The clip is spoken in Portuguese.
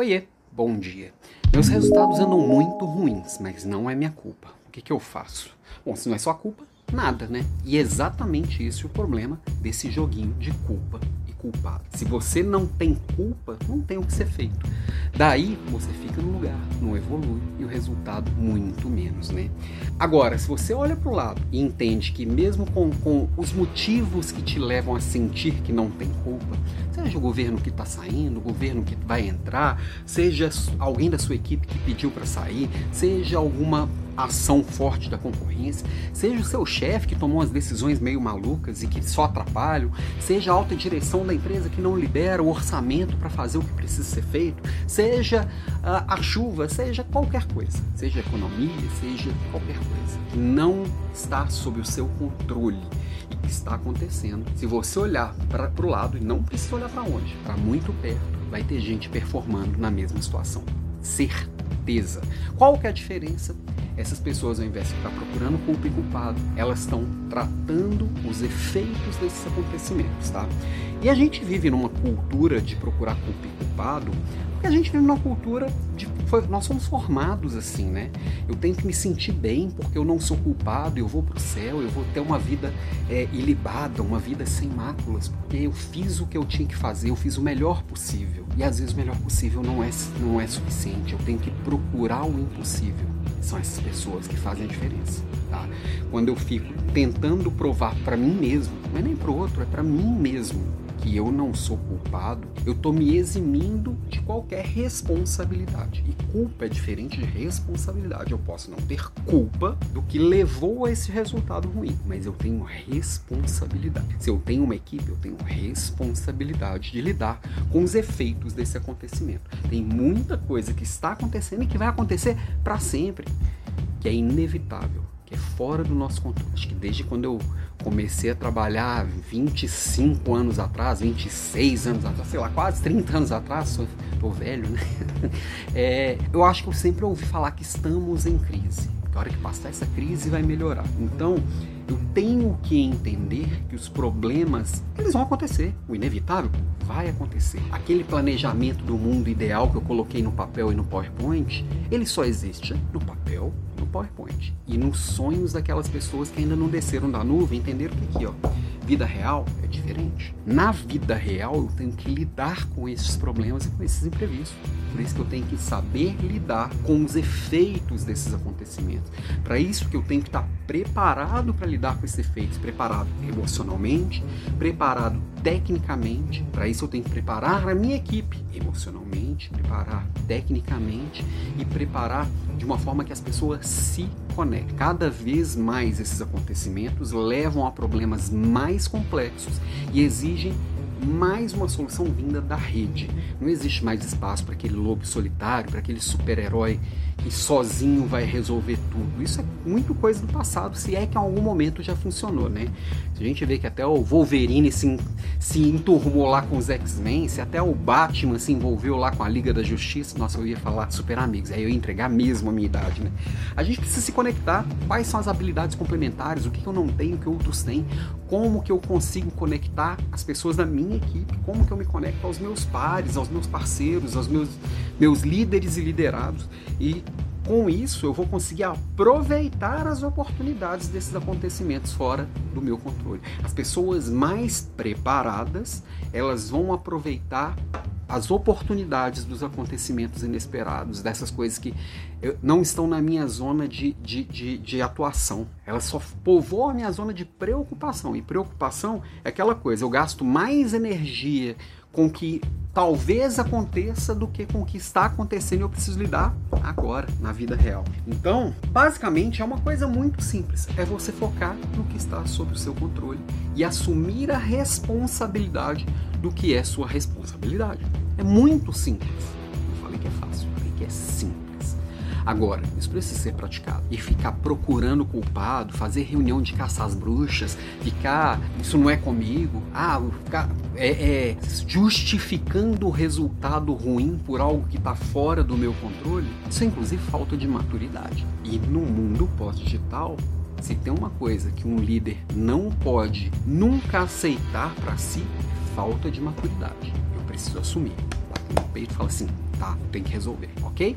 Oiê, bom dia. Meus resultados andam muito ruins, mas não é minha culpa. O que, que eu faço? Bom, se não é sua culpa, nada, né? E é exatamente esse o problema desse joguinho de culpa e culpado. Se você não tem culpa, não tem o que ser feito. Daí você fica no lugar, não evolui e o resultado muito menos, né? Agora, se você olha para o lado e entende que mesmo com, com os motivos que te levam a sentir que não tem culpa, seja o governo que está saindo, o governo que vai entrar, seja alguém da sua equipe que pediu para sair, seja alguma ação forte da concorrência, seja o seu chefe que tomou as decisões meio malucas e que só atrapalham, seja a alta direção da empresa que não libera o orçamento para fazer o que precisa ser feito, seja uh, a chuva, seja qualquer coisa, seja economia, seja qualquer coisa, que não está sob o seu controle e que está acontecendo. Se você olhar para o lado e não precisa olhar para onde, para muito perto, vai ter gente performando na mesma situação. Certeza. Qual que é a diferença essas pessoas, ao invés de ficar procurando culpa e culpado, elas estão tratando os efeitos desses acontecimentos, tá? E a gente vive numa cultura de procurar culpa e culpado, porque a gente vive numa cultura de. Nós somos formados assim, né? Eu tenho que me sentir bem porque eu não sou culpado, eu vou pro céu, eu vou ter uma vida é, ilibada, uma vida sem máculas, porque eu fiz o que eu tinha que fazer, eu fiz o melhor possível. E às vezes o melhor possível não é, não é suficiente, eu tenho que procurar o impossível são essas pessoas que fazem a diferença. Tá? Quando eu fico tentando provar para mim mesmo, não é nem para outro, é para mim mesmo que eu não sou culpado, eu estou me eximindo de qualquer responsabilidade. E culpa é diferente de responsabilidade. Eu posso não ter culpa do que levou a esse resultado ruim, mas eu tenho responsabilidade. Se eu tenho uma equipe, eu tenho responsabilidade de lidar com os efeitos desse acontecimento. Tem muita coisa que está acontecendo e que vai acontecer para sempre, que é inevitável que é fora do nosso controle. Acho que desde quando eu comecei a trabalhar 25 anos atrás, 26 anos atrás, sei lá, quase 30 anos atrás, sou, tô velho, né? É, eu acho que eu sempre ouvi falar que estamos em crise. Que a hora que passar essa crise vai melhorar. Então, eu tenho que entender que os problemas, eles vão acontecer. O inevitável vai acontecer. Aquele planejamento do mundo ideal que eu coloquei no papel e no PowerPoint, ele só existe no papel PowerPoint. E nos sonhos daquelas pessoas que ainda não desceram da nuvem, entenderam que aqui, ó, vida real é diferente. Na vida real, eu tenho que lidar com esses problemas e com esses imprevistos. Por isso que eu tenho que saber lidar com os efeitos desses acontecimentos. Para isso que eu tenho que estar preparado para lidar com esses efeitos, preparado emocionalmente, preparado tecnicamente. Para isso eu tenho que preparar a minha equipe emocionalmente, preparar tecnicamente e preparar de uma forma que as pessoas se conectem. Cada vez mais esses acontecimentos levam a problemas mais complexos e exigem mais uma solução vinda da rede. Não existe mais espaço para aquele lobo solitário, para aquele super-herói que sozinho vai resolver tudo. Isso é muito coisa do passado, se é que em algum momento já funcionou, né? Se a gente vê que até o Wolverine se, se enturmou lá com os X-Men, se até o Batman se envolveu lá com a Liga da Justiça, nossa, eu ia falar super amigos, aí eu ia entregar mesmo a minha idade, né? A gente precisa se conectar, quais são as habilidades complementares, o que eu não tenho que outros têm, como que eu consigo conectar as pessoas da minha equipe, como que eu me conecto aos meus pares, aos meus parceiros, aos meus, meus líderes e liderados e com isso eu vou conseguir aproveitar as oportunidades desses acontecimentos fora do meu controle. As pessoas mais preparadas, elas vão aproveitar as oportunidades dos acontecimentos inesperados, dessas coisas que não estão na minha zona de, de, de, de, atuação. Elas só povoam a minha zona de preocupação. E preocupação é aquela coisa, eu gasto mais energia com que talvez aconteça do que com o que está acontecendo e eu preciso lidar agora, na vida real. Então, basicamente é uma coisa muito simples, é você focar no que está sob o seu controle e assumir a responsabilidade do que é sua responsabilidade. É muito simples. Não falei que é fácil, Agora, isso precisa ser praticado. E ficar procurando culpado, fazer reunião de caçar as bruxas, ficar, isso não é comigo, ah, ficar é, é, justificando o resultado ruim por algo que está fora do meu controle, isso é inclusive falta de maturidade. E no mundo pós-digital, se tem uma coisa que um líder não pode nunca aceitar para si, falta de maturidade. Eu preciso assumir. Bater no peito e falar assim: tá? Tem que resolver, ok?